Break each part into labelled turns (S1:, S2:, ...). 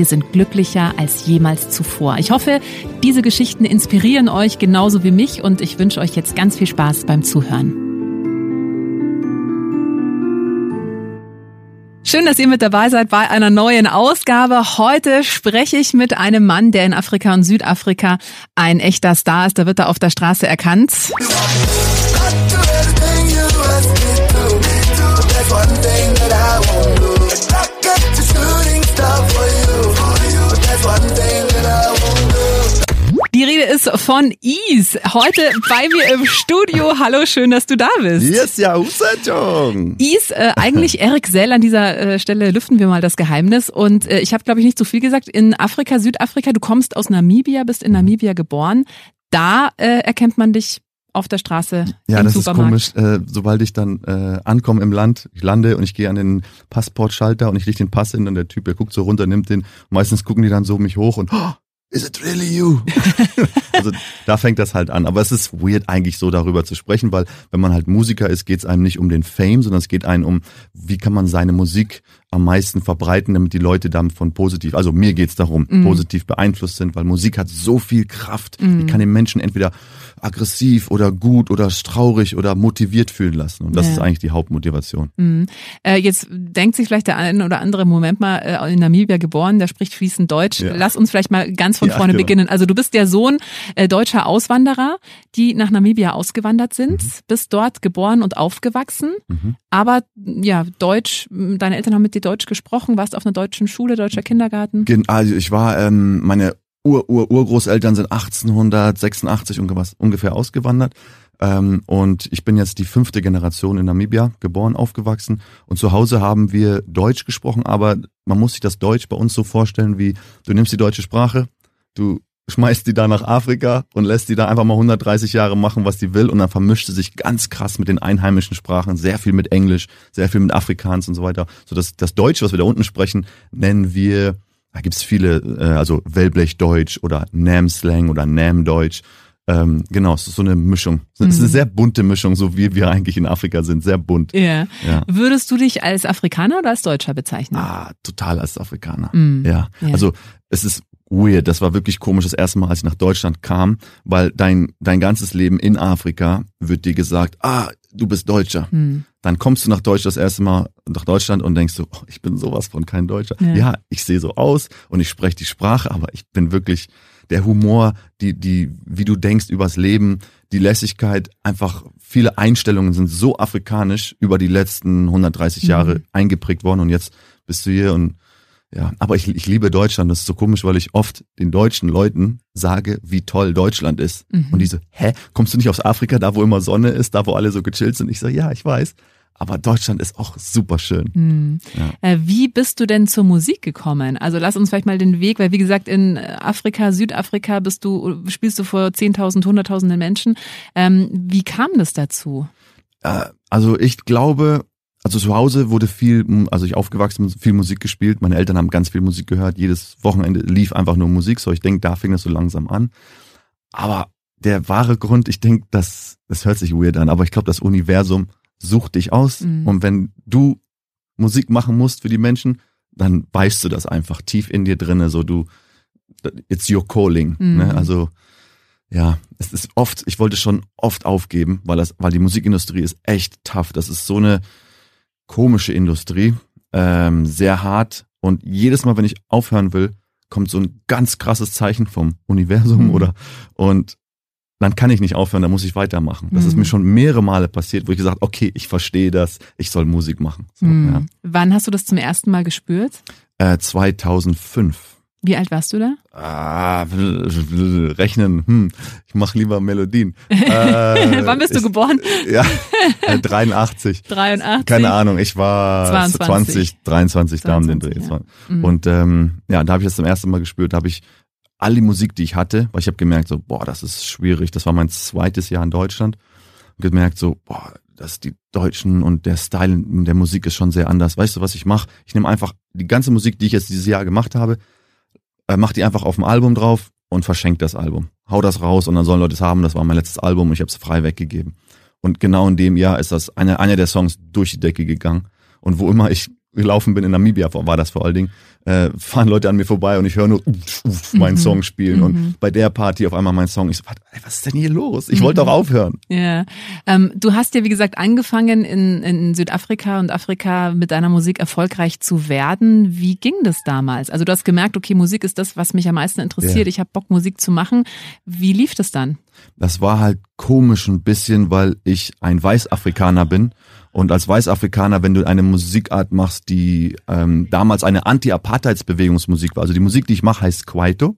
S1: wir sind glücklicher als jemals zuvor. Ich hoffe, diese Geschichten inspirieren euch genauso wie mich und ich wünsche euch jetzt ganz viel Spaß beim Zuhören. Schön, dass ihr mit dabei seid bei einer neuen Ausgabe. Heute spreche ich mit einem Mann, der in Afrika und Südafrika ein echter Star ist. Da wird er auf der Straße erkannt. Die Rede ist von Is. Heute bei mir im Studio. Hallo, schön, dass du da bist.
S2: Yes, ja, Usajong.
S1: Is, äh, eigentlich Erik Sell. An dieser äh, Stelle lüften wir mal das Geheimnis. Und äh, ich habe, glaube ich, nicht zu viel gesagt. In Afrika, Südafrika, du kommst aus Namibia, bist in Namibia geboren. Da äh, erkennt man dich auf der Straße
S2: Ja, das
S1: Supermarkt.
S2: ist komisch. Äh, sobald ich dann äh, ankomme im Land, ich lande und ich gehe an den Passportschalter und ich leg den Pass hin und der Typ, der guckt so runter, nimmt den. Meistens gucken die dann so mich hoch und oh, is it really you? also da fängt das halt an. Aber es ist weird eigentlich so darüber zu sprechen, weil wenn man halt Musiker ist, geht es einem nicht um den Fame, sondern es geht einem um, wie kann man seine Musik am meisten verbreiten, damit die Leute davon positiv, also mir geht's darum, positiv beeinflusst sind, weil Musik hat so viel Kraft. Die kann den Menschen entweder aggressiv oder gut oder traurig oder motiviert fühlen lassen. Und das
S1: Ja.
S2: ist eigentlich die Hauptmotivation.
S1: Mhm. Äh, jetzt denkt sich vielleicht der eine oder andere Moment mal äh, in Namibia geboren, der spricht fließend Deutsch.
S2: Ja.
S1: Lass uns vielleicht mal ganz von
S2: Ja,
S1: vorne
S2: genau.
S1: beginnen. Also du bist der Sohn äh, deutscher Auswanderer, die nach Namibia ausgewandert sind,
S2: Mhm.
S1: bist dort geboren und aufgewachsen, aber ja, Deutsch, deine Eltern haben mit dir Deutsch gesprochen, warst auf einer deutschen Schule, deutscher Kindergarten.
S2: Also ich war, ähm, meine Ur -Ur Urgroßeltern sind 1886 irgendwas, ungefähr ausgewandert. Ähm, und ich bin jetzt die fünfte Generation in Namibia, geboren, aufgewachsen. Und zu Hause haben wir Deutsch gesprochen, aber man muss sich das Deutsch bei uns so vorstellen, wie du nimmst die deutsche Sprache, du schmeißt die da nach Afrika und lässt die da einfach mal 130 Jahre machen, was die will. Und dann vermischt sie sich ganz krass mit den einheimischen Sprachen, sehr viel mit Englisch, sehr viel mit Afrikaans und so weiter. So das, das Deutsch, was wir da unten sprechen, nennen wir, da gibt's viele, äh, also Wellblechdeutsch oder Nam-Slang oder Nam-Deutsch. Ähm, genau, es ist so eine Mischung. Es ist eine sehr bunte Mischung, so wie wir eigentlich in Afrika sind. Sehr bunt.
S1: Ja.
S2: Ja.
S1: Würdest du dich als Afrikaner oder als Deutscher bezeichnen?
S2: Ah, total als Afrikaner.
S1: Mm.
S2: Ja.
S1: Ja.
S2: Also es ist weird. Das war wirklich komisch das erste Mal, als ich nach Deutschland kam, weil dein, dein ganzes Leben in Afrika wird dir gesagt, ah, du bist Deutscher.
S1: Hm.
S2: Dann kommst du nach Deutschland das erste Mal nach Deutschland und denkst so, oh, ich bin sowas von kein Deutscher.
S1: Ja.
S2: Ja, ich sehe so aus und ich spreche die Sprache, aber ich bin wirklich der Humor, die, die, wie du denkst übers Leben, die Lässigkeit, einfach viele Einstellungen sind so afrikanisch über die letzten 130 Jahre
S1: Mhm.
S2: eingeprägt worden und jetzt bist du hier und ja, aber ich, ich liebe Deutschland. Das ist so komisch, weil ich oft den deutschen Leuten sage, wie toll Deutschland ist.
S1: Mhm.
S2: Und die so, hä, kommst du nicht aus Afrika, da wo immer Sonne ist, da wo alle so gechillt sind? Ich so, ja, ich weiß. Aber Deutschland ist auch super schön.
S1: Hm. Äh, Wie bist du denn zur Musik gekommen? Also lass uns vielleicht mal den Weg, weil wie gesagt, in Afrika, Südafrika bist du, spielst du vor 10.000, Hunderttausenden Menschen. Ähm, wie kam das dazu?
S2: Äh, also ich glaube, also zu Hause wurde viel, also ich aufgewachsen, viel Musik gespielt. Meine Eltern haben ganz viel Musik gehört. Jedes Wochenende lief einfach nur Musik. So, ich denke, da fing das so langsam an. Aber der wahre Grund, ich denke, das, das hört sich weird an, aber ich glaube, das Universum sucht dich aus.
S1: Mhm.
S2: Und wenn du Musik machen musst für die Menschen, dann weißt du das einfach tief in dir drinne. So du, it's your calling.
S1: Mhm.
S2: Ne? Also ja, es ist oft, ich wollte schon oft aufgeben, weil das, weil die Musikindustrie ist echt tough. Das ist so eine komische Industrie, ähm, sehr hart. Und jedes Mal, wenn ich aufhören will, kommt so ein ganz krasses Zeichen vom Universum
S1: Mhm.
S2: oder und dann kann ich nicht aufhören, dann muss ich weitermachen. Das ist
S1: Mhm.
S2: mir schon mehrere Male passiert, wo ich gesagt, okay, ich verstehe das, ich soll Musik machen. So,
S1: Hm.
S2: ja.
S1: Wann hast du das zum ersten Mal gespürt?
S2: äh, 2005.
S1: Wie alt warst du da?
S2: Ah, rechnen, hm, ich mache lieber Melodien. Äh,
S1: Wann bist du
S2: ich,
S1: geboren?
S2: Ja, äh, 83.
S1: 83?
S2: Keine Ahnung, ich war
S1: 22.
S2: 20, 23 da um den
S1: 22,
S2: Dreh.
S1: ja. Mhm.
S2: Und ähm, ja, da habe ich das zum ersten Mal gespürt, da habe ich all die Musik, die ich hatte, weil ich habe gemerkt, so, boah, das ist schwierig. Das war mein zweites Jahr in Deutschland. Gemerkt, so, boah, dass die Deutschen und der Style der Musik ist schon sehr anders. Weißt du, was ich mache? Ich nehme einfach die ganze Musik, die ich jetzt dieses Jahr gemacht habe, äh, mach die einfach auf dem Album drauf und verschenk das Album. Hau das raus und dann sollen Leute es haben. Das war mein letztes Album und ich habe es frei weggegeben. Und genau in dem Jahr ist das einer einer der Songs durch die Decke gegangen. Und wo immer ich gelaufen bin in Namibia, war das vor allen Dingen, äh, fahren Leute an mir vorbei und ich höre nur uff, uff, meinen
S1: Mhm.
S2: Song spielen.
S1: Mhm.
S2: Und bei der Party auf einmal mein Song. Ich so, was ist denn hier los? Ich wollte
S1: Mhm.
S2: doch aufhören.
S1: Ja, ähm, du hast ja wie gesagt angefangen in, in Südafrika und Afrika mit deiner Musik erfolgreich zu werden. Wie ging das damals? Also du hast gemerkt, okay, Musik ist das, was mich am meisten interessiert.
S2: Ja.
S1: Ich habe Bock, Musik zu machen. Wie lief das dann?
S2: Das war halt komisch ein bisschen, weil ich ein Weißafrikaner bin. Und als Weißafrikaner, wenn du eine Musikart machst, die ähm, damals eine Anti-Apartheidsbewegungsmusik war, also die Musik, die ich mache, heißt Kwaito,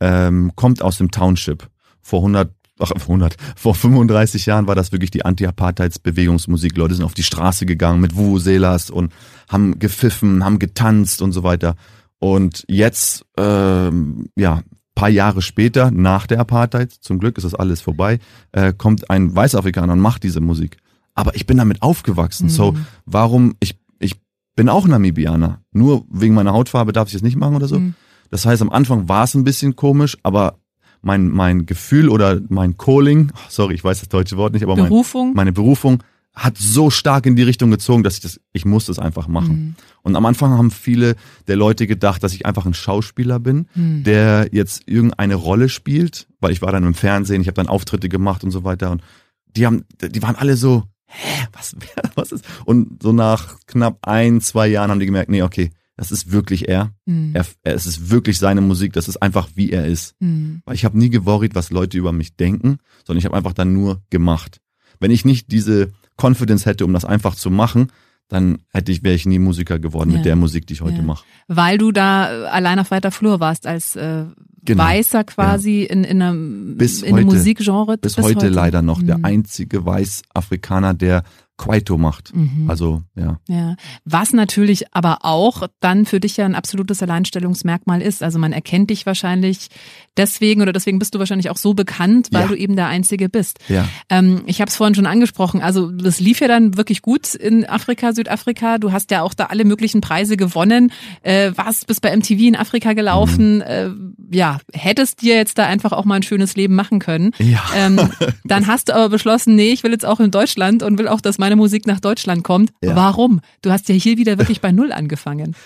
S2: ähm, kommt aus dem Township. Vor 100, ach, vor 100, vor 35 Jahren war das wirklich die Anti-Apartheidsbewegungsmusik. Leute sind auf die Straße gegangen mit Vuvuzelas und haben gepfiffen, haben getanzt und so weiter. Und jetzt, ähm, ja, paar Jahre später, nach der Apartheid, zum Glück ist das alles vorbei, äh, kommt ein Weißafrikaner und macht diese Musik. Aber ich bin damit aufgewachsen. So,
S1: Mhm.
S2: warum, ich, ich bin auch Namibianer. Nur wegen meiner Hautfarbe darf ich es nicht machen oder so.
S1: Mhm.
S2: Das heißt, am Anfang war es ein bisschen komisch, aber mein, mein Gefühl oder mein Calling, sorry, ich weiß das deutsche Wort nicht, aber mein,
S1: Berufung?
S2: meine Berufung hat so stark in die Richtung gezogen, dass ich das, ich muss das einfach machen.
S1: Mhm.
S2: Und am Anfang haben viele der Leute gedacht, dass ich einfach ein Schauspieler bin,
S1: Mhm.
S2: der jetzt irgendeine Rolle spielt, weil ich war dann im Fernsehen, ich habe dann Auftritte gemacht und so weiter und die haben, die waren alle so, hä, was, was ist? Und so nach knapp ein, zwei Jahren haben die gemerkt, nee, okay, das ist wirklich er.
S1: Mhm.
S2: er, er es ist wirklich seine Musik, das ist einfach wie er ist.
S1: Mhm.
S2: Weil ich habe nie geworried, was Leute über mich denken, sondern ich habe einfach dann nur gemacht. Wenn ich nicht diese Confidence hätte, um das einfach zu machen, dann hätte ich, wäre ich nie Musiker geworden
S1: Ja.
S2: mit der Musik, die ich heute
S1: Ja.
S2: mache.
S1: Weil du da allein auf weiter Flur warst als äh,
S2: Genau.
S1: Weißer quasi in, in einem,
S2: Bis
S1: in einem
S2: heute.
S1: Musikgenre.
S2: Bis, heute, leider noch der
S1: Mhm.
S2: einzige Weiß-Afrikaner, der Kwaito macht.
S1: Mhm.
S2: Also, ja.
S1: Ja, was natürlich aber auch dann für dich ja ein absolutes Alleinstellungsmerkmal ist. Also man erkennt dich wahrscheinlich deswegen oder deswegen bist du wahrscheinlich auch so bekannt, weil
S2: Ja.
S1: du eben der Einzige bist.
S2: Ja.
S1: Ähm, ich habe es vorhin schon angesprochen. Also das lief ja dann wirklich gut in Afrika, Südafrika. Du hast ja auch da alle möglichen Preise gewonnen. Äh, warst bis bei MTV in Afrika gelaufen.
S2: Mhm.
S1: Äh, ja, hättest dir jetzt da einfach auch mal ein schönes Leben machen können.
S2: Ja.
S1: Ähm, dann hast du aber beschlossen, nee, ich will jetzt auch in Deutschland und will auch, dass meine Musik nach Deutschland kommt.
S2: Ja.
S1: Warum? Du hast ja hier wieder wirklich bei Null angefangen.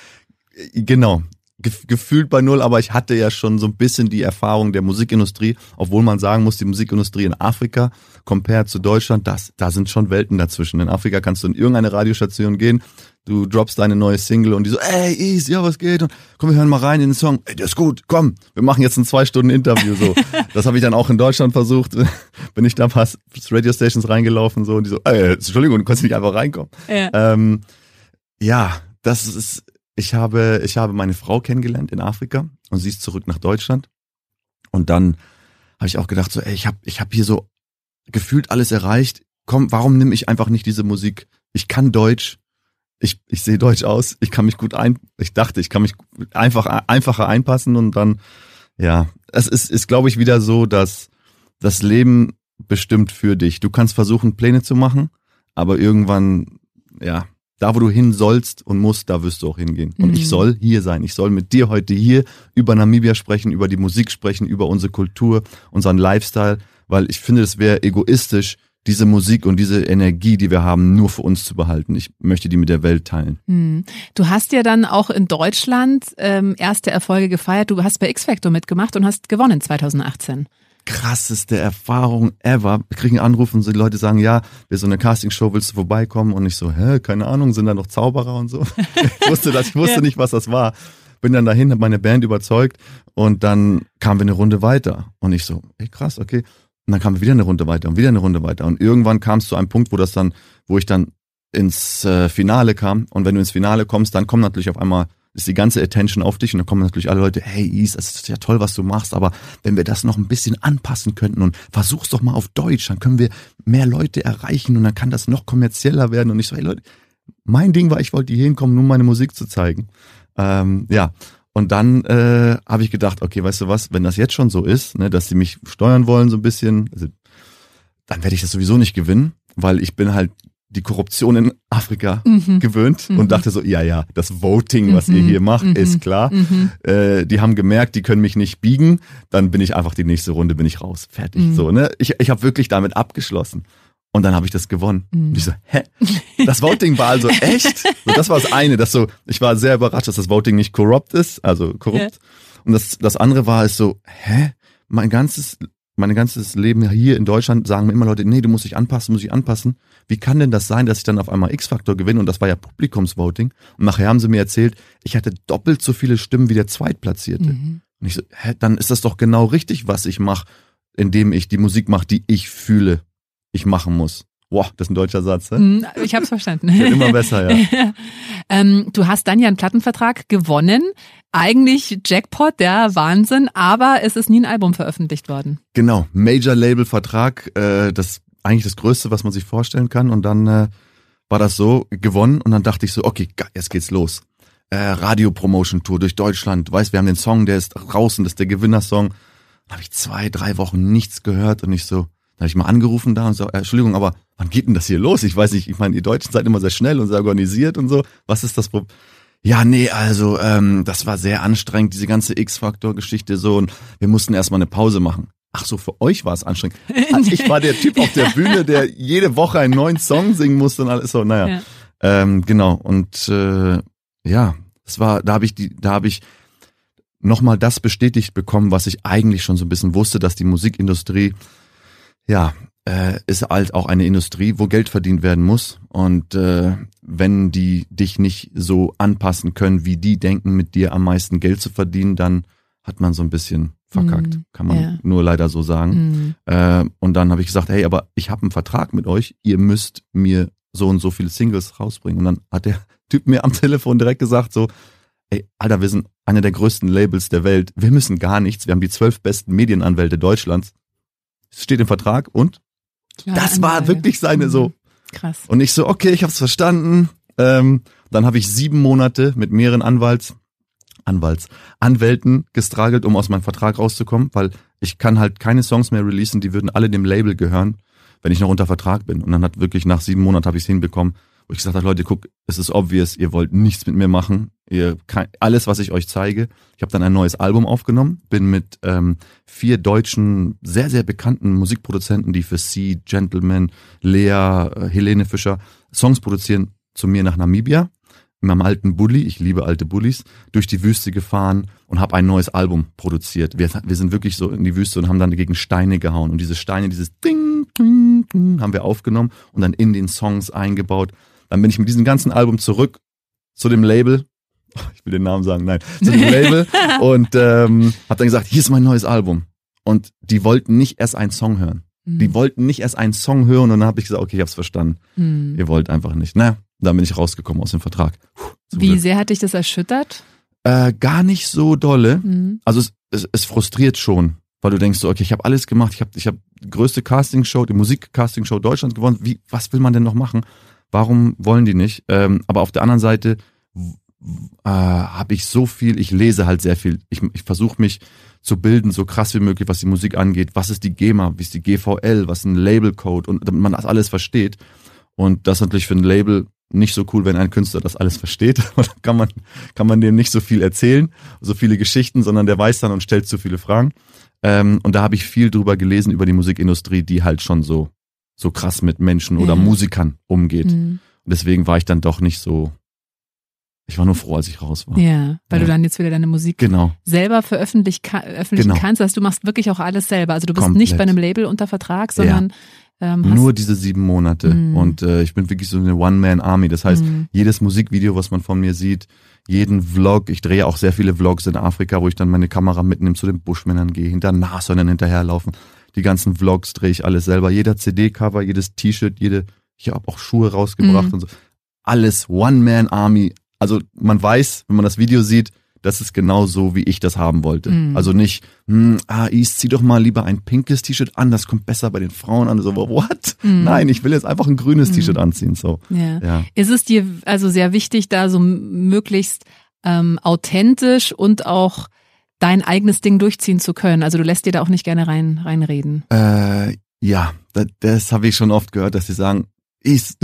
S2: Genau. Gef gefühlt bei null, aber ich hatte ja schon so ein bisschen die Erfahrung der Musikindustrie, obwohl man sagen muss, die Musikindustrie in Afrika, compared zu Deutschland, das, da sind schon Welten dazwischen. In Afrika kannst du in irgendeine Radiostation gehen, du droppst deine neue Single und die so, ey, Ease, ja, was geht? Und komm, wir hören mal rein in den Song. Ey, der ist gut, komm, wir machen jetzt ein zwei Stunden Interview. So, das habe ich dann auch in Deutschland versucht. Bin ich da fast Radiostations reingelaufen so und die so, ey, Entschuldigung, du kannst nicht einfach reinkommen.
S1: Ja.
S2: Ähm, ja, das ist, ich habe, ich habe meine Frau kennengelernt in Afrika und sie ist zurück nach Deutschland. Und dann habe ich auch gedacht, so, ey, ich habe ich hab hier so gefühlt alles erreicht. Komm, warum nehme ich einfach nicht diese Musik? Ich kann Deutsch. Ich, ich sehe Deutsch aus. Ich kann mich gut ein, ich dachte, ich kann mich einfach, einfacher einpassen und dann, ja, es ist, ist glaube ich, wieder so, dass das Leben bestimmt für dich. Du kannst versuchen, Pläne zu machen, aber irgendwann, ja, da wo du hin sollst und musst, da wirst du auch hingehen. Und
S1: Mhm.
S2: ich soll hier sein. Ich soll mit dir heute hier über Namibia sprechen, über die Musik sprechen, über unsere Kultur, unseren Lifestyle, weil ich finde, es wäre egoistisch, diese Musik und diese Energie, die wir haben, nur für uns zu behalten. Ich möchte die mit der Welt teilen.
S1: Hm. Du hast ja dann auch in Deutschland ähm, erste Erfolge gefeiert. Du hast bei X Factor mitgemacht und hast gewonnen 2018.
S2: krasseste Erfahrung ever. Wir kriegen Anrufe und so, die Leute sagen, ja, wir so eine Castingshow, willst du vorbeikommen? Und ich so, hä, keine Ahnung, sind da noch Zauberer und so? Ich wusste das, ich wusste
S1: Ja.
S2: nicht, was das war. Bin dann dahin, habe meine Band überzeugt und dann kamen wir eine Runde weiter. Und ich so, ey krass, okay. Und dann kam wieder eine Runde weiter und wieder eine Runde weiter. Und irgendwann kam es zu einem Punkt, wo das dann, wo ich dann ins äh, Finale kam. Und wenn du ins Finale kommst, dann kommt natürlich auf einmal ist die ganze Attention auf dich und dann kommen natürlich alle Leute, hey Is, das ist ja toll, was du machst, aber wenn wir das noch ein bisschen anpassen könnten und versuch's doch mal auf Deutsch, dann können wir mehr Leute erreichen und dann kann das noch kommerzieller werden. Und ich so, hey Leute, mein Ding war, ich wollte hier hinkommen, nur meine Musik zu zeigen. Ähm, ja, und dann äh, habe ich gedacht, okay, weißt du was, wenn das jetzt schon so ist, ne, dass sie mich steuern wollen so ein bisschen, also, dann werde ich das sowieso nicht gewinnen, weil ich bin halt die Korruption in Afrika mhm. gewöhnt mhm. und dachte so, ja, ja, das Voting, was mhm. ihr hier macht, mhm. ist klar. Mhm. Äh, die haben gemerkt, die können mich nicht biegen, dann bin ich einfach die nächste Runde, bin ich raus, fertig. Mhm. So, ne? Ich, ich habe wirklich damit abgeschlossen. Und dann habe ich das gewonnen. Und ich so, hä? Das Voting war also echt? So, das war das eine, dass so, ich war sehr überrascht, dass das Voting nicht korrupt ist, also korrupt. Ja. Und das, das andere war es so, hä? Mein ganzes mein ganzes Leben hier in Deutschland sagen mir immer Leute, nee, du musst dich anpassen, muss ich anpassen. Wie kann denn das sein, dass ich dann auf einmal X-Faktor gewinne? Und das war ja Publikumsvoting. Und nachher haben sie mir erzählt, ich hatte doppelt so viele Stimmen wie der Zweitplatzierte. Mhm. Und ich so, hä, dann ist das doch genau richtig, was ich mache, indem ich die Musik mache, die ich fühle, ich machen muss. Boah, das ist ein deutscher Satz. Ne?
S1: Ich habe es verstanden.
S2: Wird immer besser, ja.
S1: ähm, du hast dann ja einen Plattenvertrag gewonnen. Eigentlich Jackpot, der Wahnsinn, aber es ist nie ein Album veröffentlicht worden.
S2: Genau, Major Label Vertrag, äh, das eigentlich das Größte, was man sich vorstellen kann. Und dann äh, war das so gewonnen und dann dachte ich so, okay, jetzt geht's los. Äh, Radio Promotion Tour durch Deutschland. Weißt, wir haben den Song, der ist draußen, das ist der Gewinnersong. Dann habe ich zwei, drei Wochen nichts gehört und ich so, dann habe ich mal angerufen da und so, äh, Entschuldigung, aber wann geht denn das hier los? Ich weiß nicht, ich meine, ihr Deutschen seid immer sehr schnell und sehr organisiert und so. Was ist das Problem? Ja, nee, also ähm, das war sehr anstrengend, diese ganze X-Faktor-Geschichte so und wir mussten erstmal eine Pause machen. Ach so, für euch war es anstrengend. Ich war der Typ auf der Bühne, der jede Woche einen neuen Song singen musste und alles so. Naja, ja. ähm, genau. Und äh, ja, es war, da habe ich die, da habe ich nochmal das bestätigt bekommen, was ich eigentlich schon so ein bisschen wusste, dass die Musikindustrie ja äh, ist halt auch eine Industrie, wo Geld verdient werden muss. Und äh, wenn die dich nicht so anpassen können, wie die denken, mit dir am meisten Geld zu verdienen, dann hat man so ein bisschen verkackt. Mm, Kann man ja. nur leider so sagen. Mm. Äh, und dann habe ich gesagt, hey, aber ich habe einen Vertrag mit euch, ihr müsst mir so und so viele Singles rausbringen. Und dann hat der Typ mir am Telefon direkt gesagt, so, ey, Alter, wir sind einer der größten Labels der Welt. Wir müssen gar nichts. Wir haben die zwölf besten Medienanwälte Deutschlands. Es steht im Vertrag und Klar, das war Anwälte. wirklich seine so. Mhm.
S1: Krass.
S2: Und ich so, okay, ich hab's verstanden. Ähm, dann habe ich sieben Monate mit mehreren Anwalts, Anwalts, Anwälten gestragelt, um aus meinem Vertrag rauszukommen, weil ich kann halt keine Songs mehr releasen, die würden alle dem Label gehören, wenn ich noch unter Vertrag bin. Und dann hat wirklich nach sieben Monaten habe ich es hinbekommen, wo ich gesagt habe, Leute, guck, es ist obvious, ihr wollt nichts mit mir machen. Ihr alles, was ich euch zeige. Ich habe dann ein neues Album aufgenommen, bin mit ähm, vier deutschen, sehr, sehr bekannten Musikproduzenten, die für Sie, Gentleman, Lea, äh, Helene Fischer Songs produzieren, zu mir nach Namibia in meinem alten Bulli, ich liebe alte Bullis, durch die Wüste gefahren und habe ein neues Album produziert. Wir, wir sind wirklich so in die Wüste und haben dann gegen Steine gehauen und diese Steine, dieses Ding, Ding, Ding, haben wir aufgenommen und dann in den Songs eingebaut. Dann bin ich mit diesem ganzen Album zurück zu dem Label. Ich will den Namen sagen, nein, zu dem Label und ähm, habe dann gesagt, hier ist mein neues Album. Und die wollten nicht erst einen Song hören. Mhm. Die wollten nicht erst einen Song hören und dann habe ich gesagt, okay, ich hab's verstanden. Mhm. Ihr wollt einfach nicht. Na, dann bin ich rausgekommen aus dem Vertrag.
S1: Puh, Wie Glück. sehr hat dich das erschüttert?
S2: Äh, gar nicht so dolle. Mhm. Also es, es, es frustriert schon, weil du denkst so, okay, ich habe alles gemacht, ich habe ich hab die größte Castingshow, die Musik-Castingshow Deutschlands gewonnen. Wie, was will man denn noch machen? Warum wollen die nicht? Ähm, aber auf der anderen Seite äh, habe ich so viel, ich lese halt sehr viel. Ich, ich versuche mich zu bilden, so krass wie möglich, was die Musik angeht. Was ist die GEMA, wie ist die GVL, was ist ein Labelcode und damit man das alles versteht. Und das natürlich für ein Label nicht so cool, wenn ein Künstler das alles versteht. kann man, kann man dem nicht so viel erzählen, so viele Geschichten, sondern der weiß dann und stellt zu viele Fragen. Ähm, und da habe ich viel drüber gelesen über die Musikindustrie, die halt schon so so krass mit Menschen oder mhm. Musikern umgeht. Mhm. Und deswegen war ich dann doch nicht so. Ich war nur froh, als ich raus war.
S1: Ja, weil ja. du dann jetzt wieder deine Musik
S2: genau.
S1: selber veröffentlichen genau. kannst. Also du machst wirklich auch alles selber. Also du bist Komplett. nicht bei einem Label unter Vertrag, sondern
S2: ja. Ähm, nur diese sieben Monate. Mhm. Und äh, ich bin wirklich so eine One-Man-Army. Das heißt, mhm. jedes Musikvideo, was man von mir sieht, jeden Vlog, ich drehe auch sehr viele Vlogs in Afrika, wo ich dann meine Kamera mitnehme, zu den Buschmännern gehe, hinter Nashörnern hinterherlaufen die ganzen Vlogs drehe ich alles selber. Jeder CD-Cover, jedes T-Shirt, jede, ich habe auch Schuhe rausgebracht
S1: Mhm.
S2: und so. Alles One-Man-Army. Also man weiß, wenn man das Video sieht, das ist genau so, wie ich das haben wollte.
S1: Mhm.
S2: Also nicht, hm, ah, East, zieh doch mal lieber ein pinkes T-Shirt an, das kommt besser bei den Frauen an. So, what?
S1: Mhm.
S2: Nein, ich will jetzt einfach ein grünes T-Shirt anziehen. So,
S1: Ja.
S2: ja.
S1: Ist es dir also sehr wichtig, da so möglichst ähm, authentisch und auch dein eigenes Ding durchziehen zu können? Also du lässt dir da auch nicht gerne rein reinreden.
S2: Äh, ja, das, das habe ich schon oft gehört, dass sie sagen, Is,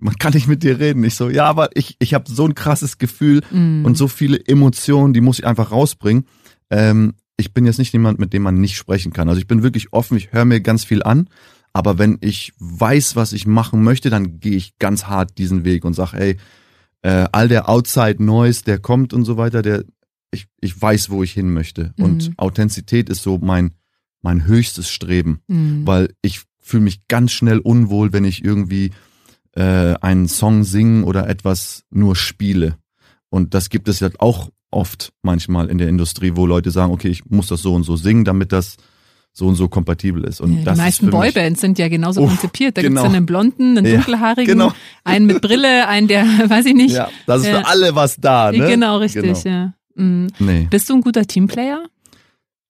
S2: man kann nicht mit dir reden. Ich so, ja, aber ich, ich habe so ein krasses Gefühl
S1: Mhm.
S2: und so viele Emotionen, die muss ich einfach rausbringen. Ähm, ich bin jetzt nicht jemand, mit dem man nicht sprechen kann. Also ich bin wirklich offen, ich höre mir ganz viel an, aber wenn ich weiß, was ich machen möchte, dann gehe ich ganz hart diesen Weg und sag, ey, äh, all der Outside Noise, der kommt und so weiter, der ich, ich weiß, wo ich hin möchte.
S1: Mhm.
S2: Und Authentizität ist so mein, mein höchstes Streben
S1: Mhm.
S2: weil ich fühle mich ganz schnell unwohl, wenn ich irgendwie äh, einen Song singen oder etwas nur spiele. Und das gibt es ja auch oft manchmal in der Industrie, wo Leute sagen, okay, ich muss das so und so singen, damit das so und so kompatibel ist. Und
S1: Ja,
S2: das
S1: die
S2: ist
S1: meisten Boybands sind ja genauso
S2: Uff,
S1: konzipiert. Da
S2: genau.
S1: gibt's dann einen blonden, einen
S2: Ja,
S1: dunkelhaarigen,
S2: genau.
S1: einen mit Brille, einen, der, weiß ich nicht.
S2: Ja, das ist für alle was da, ne?
S1: Genau, richtig.
S2: Genau.
S1: Ja. Mhm.
S2: Nee.
S1: Bist du ein guter Teamplayer?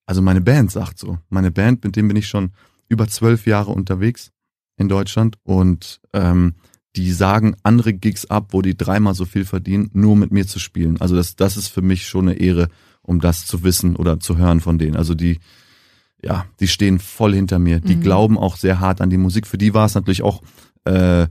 S2: Also meine Band sagt so. Meine Band, mit dem bin ich schon über zwölf Jahre unterwegs in Deutschland und ähm, die sagen andere Gigs ab, wo die dreimal so viel verdienen, nur mit mir zu spielen. Also das, das ist für mich schon eine Ehre, um das zu wissen oder zu hören von denen. Also die, ja, die stehen voll hinter mir. Die
S1: Mhm.
S2: glauben auch sehr hart an die Musik. Für die war es natürlich auch äh, äh,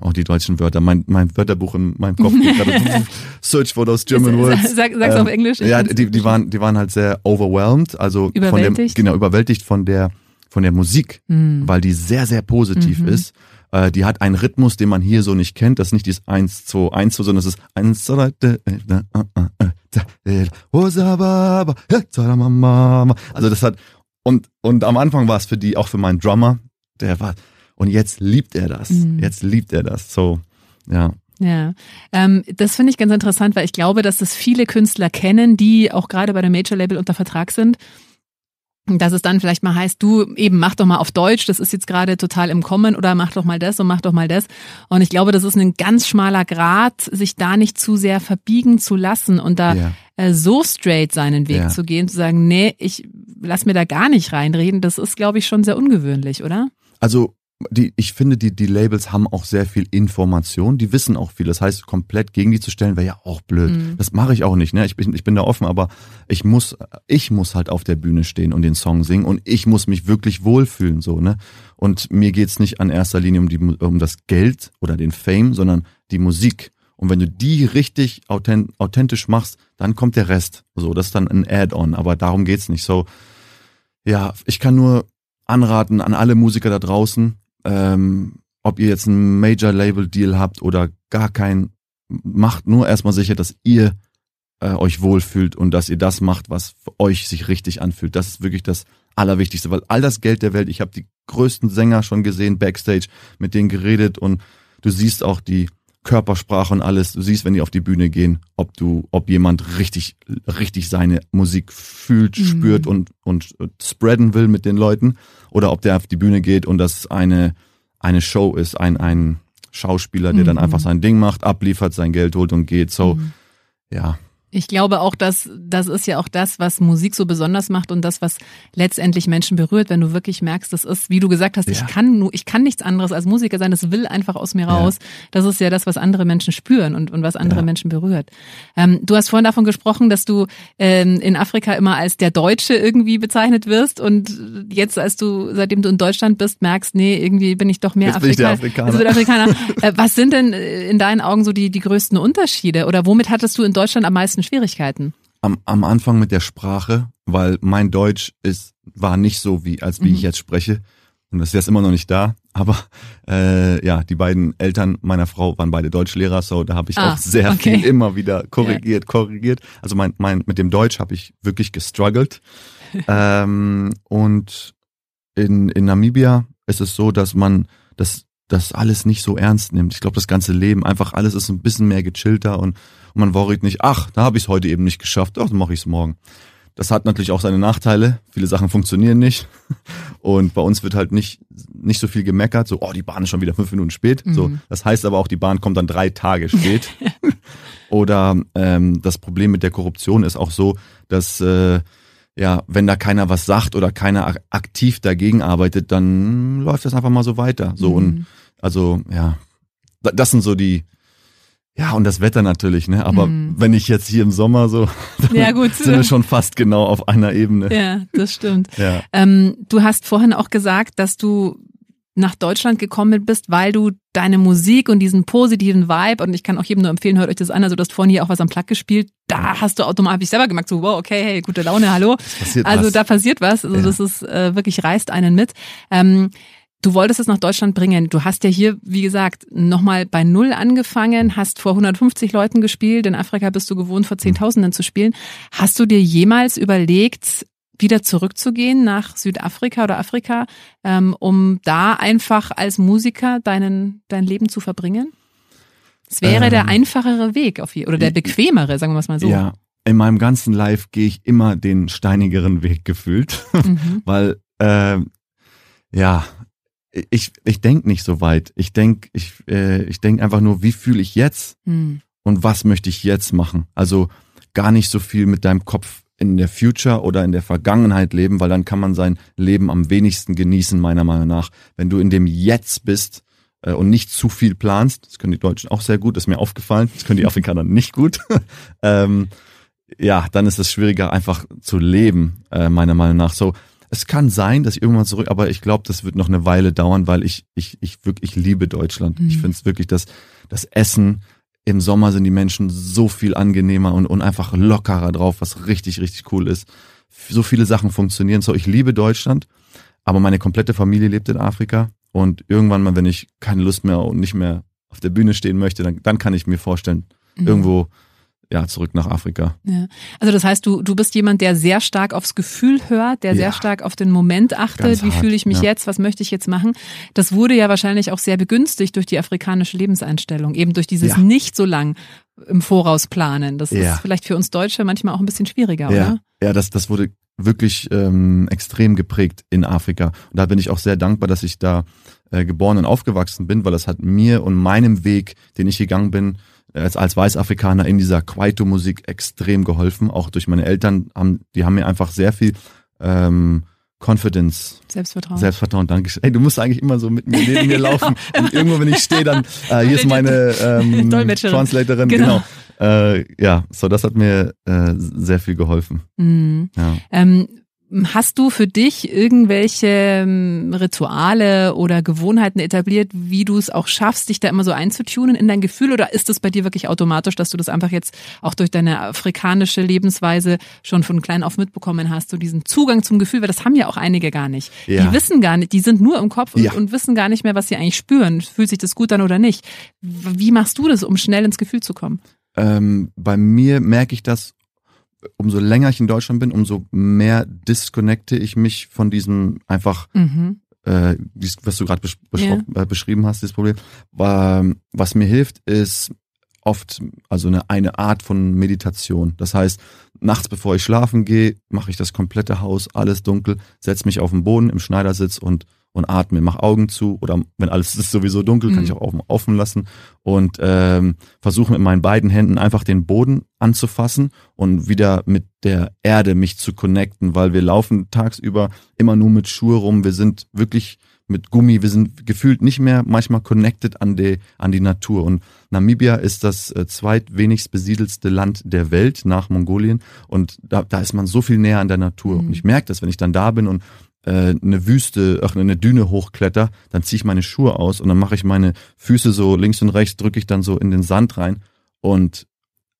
S2: auch die deutschen Wörter. Mein, mein Wörterbuch in meinem Kopf geht gerade Search for those German words.
S1: Sag, sag's
S2: Ähm,
S1: auf Englisch.
S2: Ja, die, die waren, die waren halt sehr overwhelmed, also von der,
S1: Überwältigt?
S2: genau, überwältigt von der, von der Musik,
S1: Mhm.
S2: weil die sehr, sehr positiv
S1: Mhm.
S2: ist. Äh, die hat einen Rhythmus, den man hier so nicht kennt. Das ist nicht dieses 1, 2, 1, 2, sondern es ist 1, 2, 3, also das hat, und, und am Anfang war es für die, auch für meinen Drummer, der war, und jetzt liebt er das.
S1: Mhm.
S2: Jetzt liebt er das. So, ja.
S1: Ja, ähm, das finde ich ganz interessant, weil ich glaube, dass das viele Künstler kennen, die auch gerade bei dem Major-Label unter Vertrag sind. Dass es dann vielleicht mal heißt, du eben mach doch mal auf Deutsch, das ist jetzt gerade total im Kommen oder mach doch mal das und mach doch mal das. Und ich glaube, das ist ein ganz schmaler Grad, sich da nicht zu sehr verbiegen zu lassen und da
S2: Ja.
S1: äh, so straight seinen Weg
S2: Ja.
S1: zu gehen, zu sagen, nee, ich lass mir da gar nicht reinreden, das ist, glaube ich, schon sehr ungewöhnlich, oder?
S2: Also die, ich finde, die, die Labels haben auch sehr viel Information, die wissen auch viel. Das heißt, komplett gegen die zu stellen, wäre ja auch blöd.
S1: Mhm.
S2: Das mache ich auch nicht, ne? Ich bin, ich bin da offen, aber ich muss, ich muss halt auf der Bühne stehen und den Song singen und ich muss mich wirklich wohlfühlen, so, ne? Und mir geht's nicht an erster Linie um die, um das Geld oder den Fame, sondern die Musik. Und wenn du die richtig authent, authentisch machst, dann kommt der Rest. So, das ist dann ein Add-on, aber darum geht's nicht. So, ja, ich kann nur anraten an alle Musiker da draußen, ähm, ob ihr jetzt einen Major-Label-Deal habt oder gar keinen, macht nur erstmal sicher, dass ihr äh, euch wohlfühlt und dass ihr das macht, was für euch sich richtig anfühlt. Das ist wirklich das Allerwichtigste, weil all das Geld der Welt, ich habe die größten Sänger schon gesehen, backstage, mit denen geredet und du siehst auch die Körpersprache und alles. Du siehst, wenn die auf die Bühne gehen, ob du, ob jemand richtig, richtig seine Musik fühlt,
S1: Mhm.
S2: spürt und, und äh, spreaden will mit den Leuten oder ob der auf die Bühne geht und das eine, eine Show ist, ein, ein Schauspieler, der dann
S1: Mhm.
S2: einfach sein Ding macht, abliefert, sein Geld holt und geht. So,
S1: Mhm.
S2: ja.
S1: Ich glaube auch, dass das ist ja auch das, was Musik so besonders macht und das, was letztendlich Menschen berührt, wenn du wirklich merkst, das ist, wie du gesagt hast, ich
S2: Ja.
S1: kann nur, ich kann nichts anderes als Musiker sein, das will einfach aus mir
S2: Ja.
S1: raus. Das ist ja das, was andere Menschen spüren und, und was andere
S2: Ja.
S1: Menschen berührt. Ähm, du hast vorhin davon gesprochen, dass du ähm, in Afrika immer als der Deutsche irgendwie bezeichnet wirst und jetzt, als du, seitdem du in Deutschland bist, merkst, nee, irgendwie bin ich doch mehr
S2: Jetzt ich
S1: Afrikaner.
S2: Afrikaner.
S1: Jetzt bin ich Afrikaner. äh, was sind denn äh, in deinen Augen so die, die größten Unterschiede oder womit hattest du in Deutschland am meisten Schwierigkeiten?
S2: Am, am Anfang mit der Sprache, weil mein Deutsch ist, war nicht so wie, als wie
S1: Mhm.
S2: ich jetzt spreche. Und das ist jetzt immer noch nicht da. Aber äh, ja, die beiden Eltern meiner Frau waren beide Deutschlehrer, so da habe ich
S1: Ah,
S2: auch sehr
S1: okay.
S2: viel immer wieder korrigiert, korrigiert. Also mein, mein mit dem Deutsch habe ich wirklich gestruggelt. ähm, und in, in Namibia ist es so, dass man das, das alles nicht so ernst nimmt. Ich glaube, das ganze Leben, einfach alles ist ein bisschen mehr gechillter und, und man worriert nicht, ach, da habe ich es heute eben nicht geschafft, ach, dann mache ich es morgen. das hat natürlich auch seine Nachteile. Viele Sachen funktionieren nicht. Und bei uns wird halt nicht, nicht so viel gemeckert, so, oh, die Bahn ist schon wieder fünf Minuten spät. Mhm. So, das heißt aber auch, die Bahn kommt dann drei Tage spät. Oder ähm, das Problem mit der Korruption ist auch so, dass äh, ja, wenn da keiner was sagt oder keiner aktiv dagegen arbeitet, dann läuft das einfach mal so weiter. So mhm. und also ja, das sind so die ja, und das Wetter natürlich, ne? Aber mm. wenn ich jetzt hier im Sommer so, ja, gut. sind wir schon fast genau auf einer Ebene.
S1: Ja, das stimmt. Ja. Ähm, du hast vorhin auch gesagt, dass du nach Deutschland gekommen bist, weil du deine Musik und diesen positiven Vibe, und ich kann auch jedem nur empfehlen, hört euch das an, also du hast vorhin hier auch was am Plug gespielt, da hast du automatisch selber gemerkt, so wow, okay, hey, gute Laune, hallo. Also was. da passiert was, also ja. das ist äh, wirklich reißt einen mit. Ähm, Du wolltest es nach Deutschland bringen. Du hast ja hier, wie gesagt, nochmal bei Null angefangen, hast vor 150 Leuten gespielt. In Afrika bist du gewohnt, vor Zehntausenden zu spielen. Hast du dir jemals überlegt, wieder zurückzugehen nach Südafrika oder Afrika, ähm, um da einfach als Musiker deinen, dein Leben zu verbringen? Es wäre ähm, der einfachere Weg auf oder der bequemere, sagen wir es mal so.
S2: Ja, in meinem ganzen Life gehe ich immer den steinigeren Weg gefühlt, mhm. weil äh, ja, ich, ich denke nicht so weit. Ich denke ich, äh, ich denk einfach nur, wie fühle ich jetzt mhm. und was möchte ich jetzt machen. Also gar nicht so viel mit deinem Kopf in der Future oder in der Vergangenheit leben, weil dann kann man sein Leben am wenigsten genießen, meiner Meinung nach. Wenn du in dem Jetzt bist äh, und nicht zu viel planst, das können die Deutschen auch sehr gut, das ist mir aufgefallen, das können die Afrikaner nicht gut, ähm, ja, dann ist es schwieriger einfach zu leben, äh, meiner Meinung nach. So, es kann sein, dass ich irgendwann zurück, aber ich glaube, das wird noch eine Weile dauern, weil ich, ich, ich wirklich ich liebe Deutschland. Mhm. Ich finde es wirklich, dass das Essen, im Sommer sind die Menschen so viel angenehmer und, und einfach lockerer drauf, was richtig, richtig cool ist. So viele Sachen funktionieren. So, ich liebe Deutschland, aber meine komplette Familie lebt in Afrika. Und irgendwann mal, wenn ich keine Lust mehr und nicht mehr auf der Bühne stehen möchte, dann, dann kann ich mir vorstellen, mhm. irgendwo ja, zurück nach Afrika.
S1: Ja. Also das heißt, du, du bist jemand, der sehr stark aufs Gefühl hört, der ja. sehr stark auf den Moment achtet, wie fühle ich mich ja. jetzt, was möchte ich jetzt machen. Das wurde ja wahrscheinlich auch sehr begünstigt durch die afrikanische Lebenseinstellung, eben durch dieses nicht so lang im Voraus planen. Das ist vielleicht für uns Deutsche manchmal auch ein bisschen schwieriger,
S2: ja.
S1: oder?
S2: Ja, das, das wurde wirklich ähm, extrem geprägt in Afrika. Und da bin ich auch sehr dankbar, dass ich da äh, geboren und aufgewachsen bin, weil das hat mir und meinem Weg, den ich gegangen bin, als, als Weißafrikaner in dieser Kwaito-Musik extrem geholfen. Auch durch meine Eltern haben, die haben mir einfach sehr viel ähm, Confidence.
S1: Selbstvertrauen.
S2: Selbstvertrauen, danke. Ey, du musst eigentlich immer so mit mir neben mir laufen. Und irgendwo, wenn ich stehe, dann, äh, hier ist meine ähm, Translatorin. Genau. genau. Äh, ja, so das hat mir äh, sehr viel geholfen.
S1: Mhm. Ja. Ähm, Hast du für dich irgendwelche ähm, Rituale oder Gewohnheiten etabliert, wie du es auch schaffst, dich da immer so einzutunen in dein Gefühl? Oder ist es bei dir wirklich automatisch, dass du das einfach jetzt auch durch deine afrikanische Lebensweise schon von klein auf mitbekommen hast, so diesen Zugang zum Gefühl? Weil das haben ja auch einige gar nicht. Ja. Die wissen gar nicht, die sind nur im Kopf und, ja. und wissen gar nicht mehr, was sie eigentlich spüren. Fühlt sich das gut an oder nicht? Wie machst du das, um schnell ins Gefühl zu kommen?
S2: Ähm, bei mir merke ich das umso länger ich in Deutschland bin, umso mehr disconnecte ich mich von diesem einfach, mhm. äh, was du gerade besch yeah. äh, beschrieben hast, dieses Problem. Was mir hilft, ist oft also eine, eine Art von Meditation. Das heißt, nachts bevor ich schlafen gehe, mache ich das komplette Haus, alles dunkel, setze mich auf den Boden im Schneidersitz und und atme, mach Augen zu oder wenn alles ist sowieso dunkel, kann mhm. ich auch offen lassen und ähm, versuche mit meinen beiden Händen einfach den Boden anzufassen und wieder mit der Erde mich zu connecten, weil wir laufen tagsüber immer nur mit Schuhe rum, wir sind wirklich mit Gummi, wir sind gefühlt nicht mehr manchmal connected an die, an die Natur. Und Namibia ist das äh, zweitwenigst besiedelste Land der Welt nach Mongolien. Und da, da ist man so viel näher an der Natur. Mhm. Und ich merke das, wenn ich dann da bin und eine Wüste, ach, eine Düne hochkletter, dann ziehe ich meine Schuhe aus und dann mache ich meine Füße so links und rechts, drücke ich dann so in den Sand rein und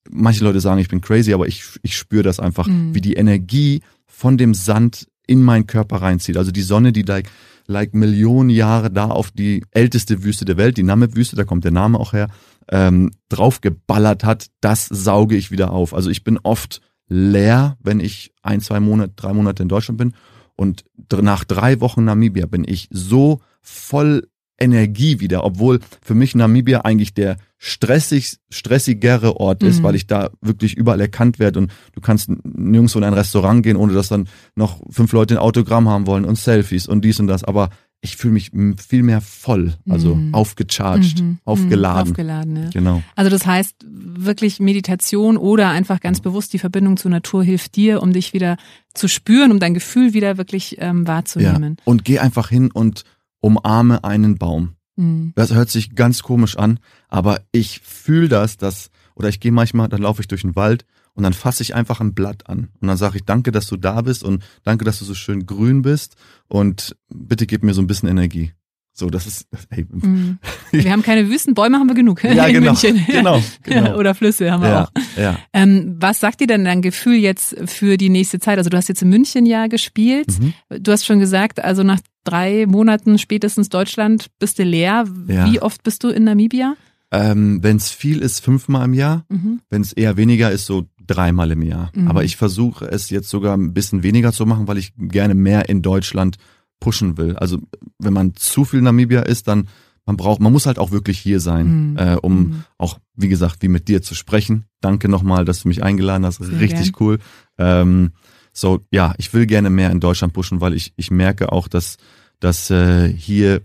S2: manche Leute sagen, ich bin crazy, aber ich, ich spüre das einfach, mhm. wie die Energie von dem Sand in meinen Körper reinzieht. Also die Sonne, die like, like Millionen Jahre da auf die älteste Wüste der Welt, die Namib-Wüste, da kommt der Name auch her, ähm, draufgeballert hat, das sauge ich wieder auf. Also ich bin oft leer, wenn ich ein, zwei Monate, drei Monate in Deutschland bin und nach drei Wochen Namibia bin ich so voll Energie wieder, obwohl für mich Namibia eigentlich der stressig, stressigere Ort ist,
S1: Mhm.
S2: weil ich da wirklich überall erkannt werde und du kannst nirgendwo in ein Restaurant gehen, ohne dass dann noch fünf Leute ein Autogramm haben wollen und Selfies und dies und das. Aber ich fühle mich viel mehr voll, also
S1: Mhm.
S2: aufgecharged,
S1: Mhm.
S2: aufgeladen.
S1: Mhm. Aufgeladen, ja.
S2: Genau.
S1: Also das heißt, wirklich Meditation oder einfach ganz bewusst die Verbindung zur Natur hilft dir, um dich wieder zu spüren, um dein Gefühl wieder wirklich ähm,
S2: Ja.
S1: wahrzunehmen.
S2: Und geh einfach hin und umarme einen Baum.
S1: Mhm.
S2: Das hört sich ganz komisch an, aber ich fühle das, dass, oder ich gehe manchmal, dann laufe ich durch den Wald und dann fasse ich einfach ein Blatt an. Und dann sage ich, danke, dass du da bist und danke, dass du so schön grün bist und bitte gib mir so ein bisschen Energie. So, das ist, hey,
S1: Mhm. Wir haben keine Wüsten, Bäume haben wir genug
S2: Ja,
S1: in
S2: genau,
S1: München.
S2: genau, genau.
S1: oder Flüsse haben wir
S2: ja,
S1: auch.
S2: ja.
S1: Ähm, was sagt dir denn dein Gefühl jetzt für die nächste Zeit? Also du hast jetzt in München ja gespielt.
S2: Mhm.
S1: Du hast schon gesagt, also nach drei Monaten spätestens Deutschland bist du leer.
S2: Ja.
S1: Wie oft bist du in Namibia?
S2: Ähm, Wenn es viel ist, fünfmal im Jahr.
S1: Mhm.
S2: Wenn es eher weniger ist, so dreimal im Jahr.
S1: Mhm.
S2: Aber ich versuche es jetzt sogar ein bisschen weniger zu machen, weil ich gerne mehr in Deutschland pushen will. Also wenn man zu viel Namibia ist, dann man braucht, man muss halt auch wirklich hier sein,
S1: Mhm.
S2: äh, um
S1: Mhm.
S2: auch, wie gesagt, wie mit dir zu sprechen. Danke nochmal, dass du mich eingeladen hast.
S1: Sehr
S2: Richtig cool. Ähm, so, ja, ich will gerne mehr in Deutschland pushen, weil ich, ich merke auch, dass, dass äh, hier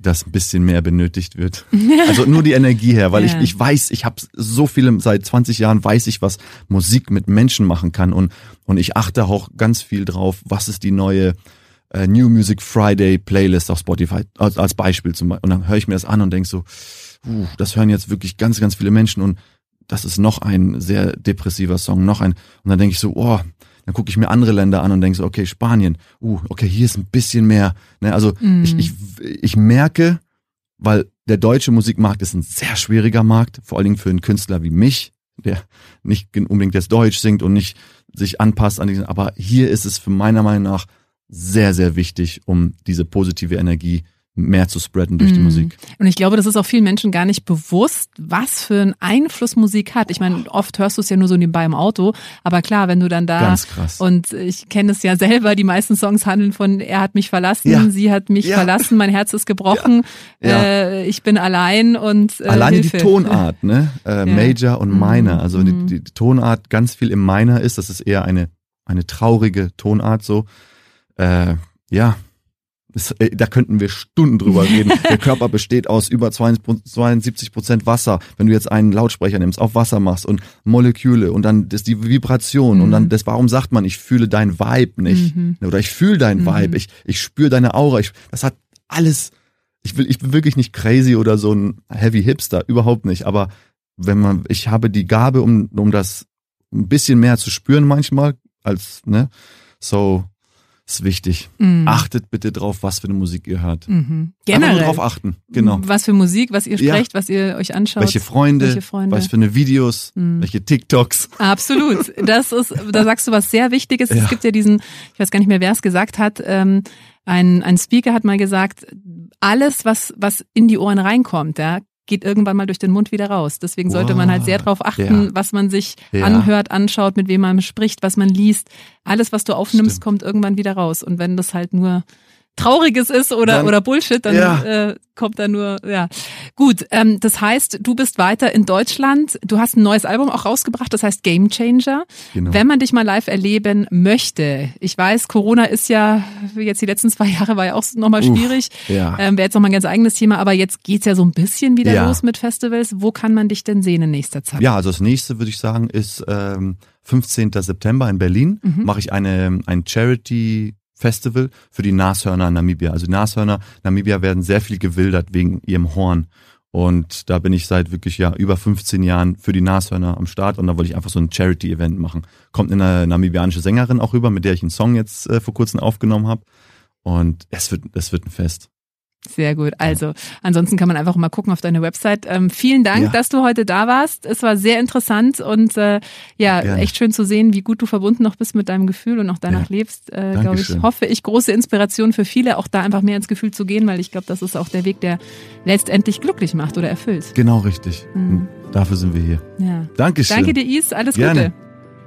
S2: das ein bisschen mehr benötigt wird. Also nur die Energie her, weil
S1: Ja.
S2: ich, ich weiß, ich habe so viele, seit 20 Jahren weiß ich, was Musik mit Menschen machen kann und, und ich achte auch ganz viel drauf, was ist die neue äh, New Music Friday Playlist auf Spotify, als, als Beispiel zum Beispiel. Und dann höre ich mir das an und denk so, uh, das hören jetzt wirklich ganz, ganz viele Menschen und das ist noch ein sehr depressiver Song, noch ein, und dann denke ich so, oh, dann gucke ich mir andere Länder an und denke so, okay, Spanien, uh, okay, hier ist ein bisschen mehr, ne, also
S1: Mhm.
S2: ich, ich, ich merke, weil der deutsche Musikmarkt ist ein sehr schwieriger Markt, vor allen Dingen für einen Künstler wie mich, der nicht unbedingt jetzt Deutsch singt und nicht sich anpasst an diesen, aber hier ist es für meiner Meinung nach sehr, sehr wichtig, um diese positive Energie mehr zu spreaden durch die
S1: Mhm.
S2: Musik.
S1: Und ich glaube, das ist auch vielen Menschen gar nicht bewusst, was für einen Einfluss Musik hat. Ich meine, oft hörst du es ja nur so nebenbei im Auto, aber klar, wenn du dann da
S2: Ganz krass.
S1: und ich kenne es ja selber, die meisten Songs handeln von er hat mich verlassen,
S2: Ja.
S1: sie hat mich
S2: Ja.
S1: verlassen, mein Herz ist gebrochen,
S2: Ja.
S1: Äh, ich bin allein und äh,
S2: Alleine
S1: Hilfe.
S2: die Tonart, ne? Äh, Major und
S1: Mhm.
S2: Minor. Also
S1: Mhm.
S2: die, die Tonart ganz viel im Minor ist, das ist eher eine, eine traurige Tonart so. Äh, ja, da könnten wir Stunden drüber reden. Der Körper besteht aus über 72 Prozent Wasser. Wenn du jetzt einen Lautsprecher nimmst, auf Wasser machst und Moleküle und dann das die Vibration
S1: Mhm.
S2: und dann das, warum sagt man, ich fühle dein Vibe nicht?
S1: Mhm.
S2: Oder ich fühle dein
S1: Mhm.
S2: Vibe, ich, ich spüre deine Aura. Ich, das hat alles. Ich will, ich bin wirklich nicht crazy oder so ein Heavy Hipster, überhaupt nicht. Aber wenn man, ich habe die Gabe, um, um das ein bisschen mehr zu spüren manchmal, als, ne, so, ist wichtig.
S1: Mhm.
S2: Achtet bitte drauf, was für eine Musik ihr hört.
S1: Mhm.
S2: Einfach nur
S1: Generell.
S2: drauf achten, genau.
S1: Was für Musik, was ihr
S2: Ja.
S1: sprecht, was ihr euch anschaut.
S2: Welche Freunde,
S1: welche Freunde.
S2: was für eine Videos,
S1: Mhm.
S2: welche TikToks.
S1: Absolut. Das ist, da sagst du was sehr Wichtiges.
S2: Ja.
S1: Es gibt ja diesen, ich weiß gar nicht mehr, wer es gesagt hat, ähm, ein, ein Speaker hat mal gesagt, alles, was, was in die Ohren reinkommt, ja, geht irgendwann mal durch den Mund wieder raus. Deswegen sollte man halt sehr
S2: Wow.
S1: darauf achten,
S2: Ja.
S1: was man sich
S2: Ja.
S1: anhört, anschaut, mit wem man spricht, was man liest. Alles, was du aufnimmst,
S2: Stimmt.
S1: kommt irgendwann wieder raus. Und wenn das halt nur Trauriges ist oder,
S2: Dann-
S1: oder Bullshit, dann
S2: Ja.
S1: äh, kommt da nur, ja. Gut, ähm, das heißt, du bist weiter in Deutschland. Du hast ein neues Album auch rausgebracht, das heißt Game Changer.
S2: Genau.
S1: Wenn man dich mal live erleben möchte, ich weiß, Corona ist ja, jetzt die letzten zwei Jahre war ja auch nochmal schwierig.
S2: ja.
S1: Ähm, Wäre jetzt nochmal ein ganz eigenes Thema, aber jetzt geht's ja so ein bisschen wieder
S2: Ja.
S1: los mit Festivals. Wo kann man dich denn sehen in nächster Zeit?
S2: Ja, also das nächste würde ich sagen ist ähm, 15. September in Berlin
S1: Mhm.
S2: mache ich eine ein Charity Festival für die Nashörner in Namibia. Also Nashörner Namibia werden sehr viel gewildert wegen ihrem Horn. Und da bin ich seit wirklich ja über 15 Jahren für die Nashörner am Start und da wollte ich einfach so ein Charity-Event machen. Kommt eine namibianische Sängerin auch rüber, mit der ich einen Song jetzt äh, vor kurzem aufgenommen habe. Und es wird, es wird ein Fest.
S1: Sehr gut. Also, ansonsten kann man einfach mal gucken auf deine Website. Ähm, vielen Dank,
S2: Ja.
S1: dass du heute da warst. Es war sehr interessant und äh, ja,
S2: Gerne.
S1: echt schön zu sehen, wie gut du verbunden noch bist mit deinem Gefühl und auch danach
S2: Ja.
S1: lebst. Äh, glaube ich, hoffe ich, große Inspiration für viele, auch da einfach mehr ins Gefühl zu gehen, weil ich glaube, das ist auch der Weg, der letztendlich glücklich macht oder erfüllt.
S2: Genau richtig.
S1: Mhm.
S2: Dafür sind wir hier.
S1: Ja.
S2: Dankeschön.
S1: Danke dir, Is. Alles
S2: Gerne.
S1: Gute.